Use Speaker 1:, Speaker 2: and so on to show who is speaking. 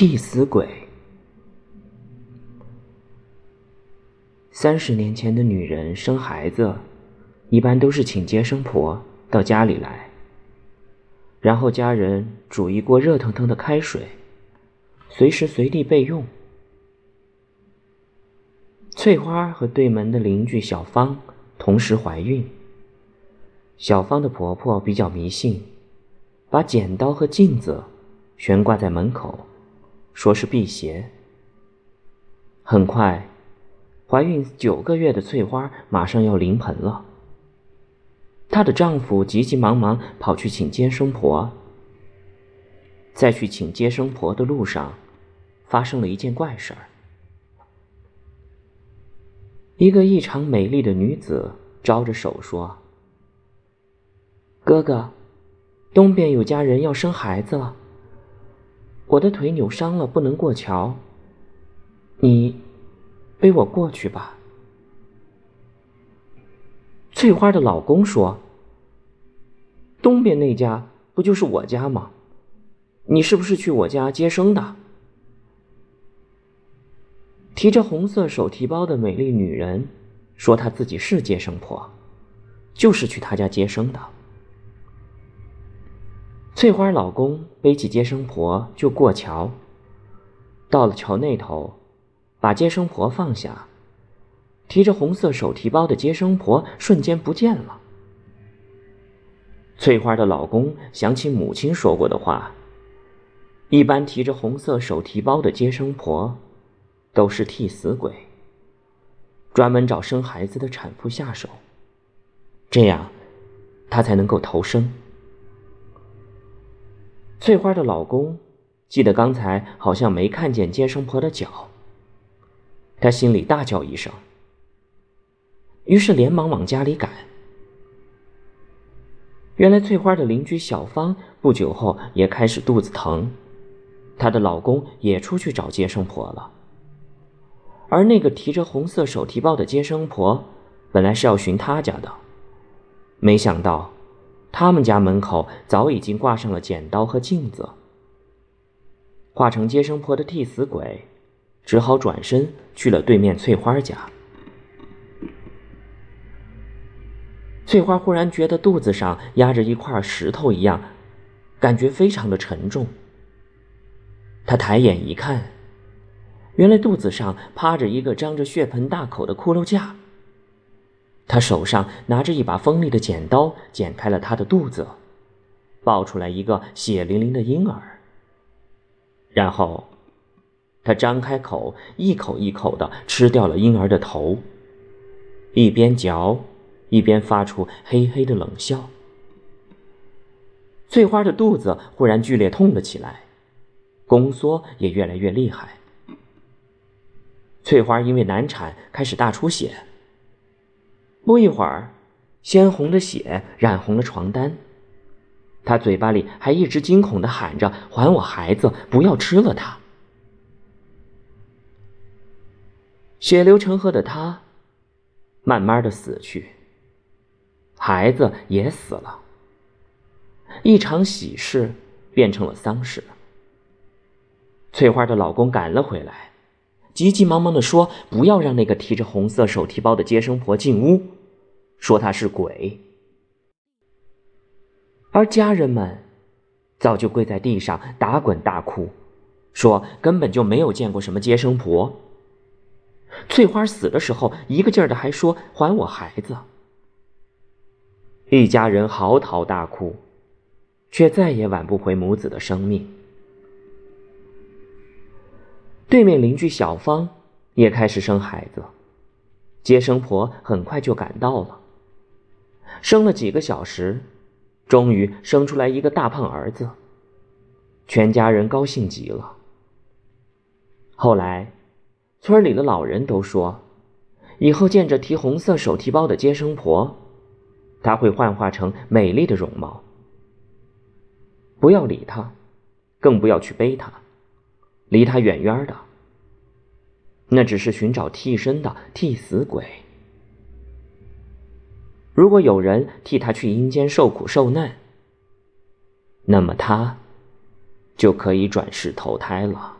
Speaker 1: 替死鬼。三十年前的女人生孩子，一般都是请接生婆到家里来，然后家人煮一锅热腾腾的开水，随时随地备用。翠花和对门的邻居小芳同时怀孕。小芳的婆婆比较迷信，把剪刀和镜子悬挂在门口。说是辟邪。很快，怀孕九个月的翠花马上要临盆了。她的丈夫急急忙忙跑去请接生婆。在去请接生婆的路上，发生了一件怪事儿。一个异常美丽的女子招着手说：“哥哥，东边有家人要生孩子了。”我的腿扭伤了，不能过桥。你背我过去吧。翠花的老公说：“东边那家不就是我家吗？你是不是去我家接生的？”提着红色手提包的美丽女人说：“她自己是接生婆，就是去她家接生的。”翠花老公背起接生婆就过桥，到了桥那头，把接生婆放下，提着红色手提包的接生婆瞬间不见了。翠花的老公想起母亲说过的话，一般提着红色手提包的接生婆都是替死鬼，专门找生孩子的产妇下手，这样他才能够逃生。翠花的老公记得刚才好像没看见接生婆的脚，他心里大叫一声，于是连忙往家里赶。原来翠花的邻居小芳不久后也开始肚子疼，她的老公也出去找接生婆了。而那个提着红色手提包的接生婆，本来是要寻他家的，没想到。他们家门口早已经挂上了剪刀和镜子。化成接生婆的替死鬼，只好转身去了对面翠花家。翠花忽然觉得肚子上压着一块石头一样，感觉非常的沉重。她抬眼一看，原来肚子上趴着一个张着血盆大口的骷髅架。他手上拿着一把锋利的剪刀，剪开了他的肚子，抱出来一个血淋淋的婴儿。然后，他张开口，一口一口的吃掉了婴儿的头，一边嚼，一边发出嘿嘿的冷笑。翠花的肚子忽然剧烈痛了起来，宫缩也越来越厉害。翠花因为难产，开始大出血。不一会儿，鲜红的血染红了床单。他嘴巴里还一直惊恐的喊着：“还我孩子，不要吃了他！”血流成河的他，慢慢的死去。孩子也死了。一场喜事变成了丧事。翠花的老公赶了回来。急急忙忙的说：“不要让那个提着红色手提包的接生婆进屋，说她是鬼。”而家人们早就跪在地上打滚大哭，说根本就没有见过什么接生婆。翠花死的时候，一个劲儿的还说：“还我孩子。”一家人嚎啕大哭，却再也挽不回母子的生命。对面邻居小芳也开始生孩子，接生婆很快就赶到了。生了几个小时，终于生出来一个大胖儿子，全家人高兴极了。后来，村里的老人都说，以后见着提红色手提包的接生婆，她会幻化成美丽的容貌。不要理他，更不要去背他。离他远远的，那只是寻找替身的替死鬼。如果有人替他去阴间受苦受难，那么他就可以转世投胎了。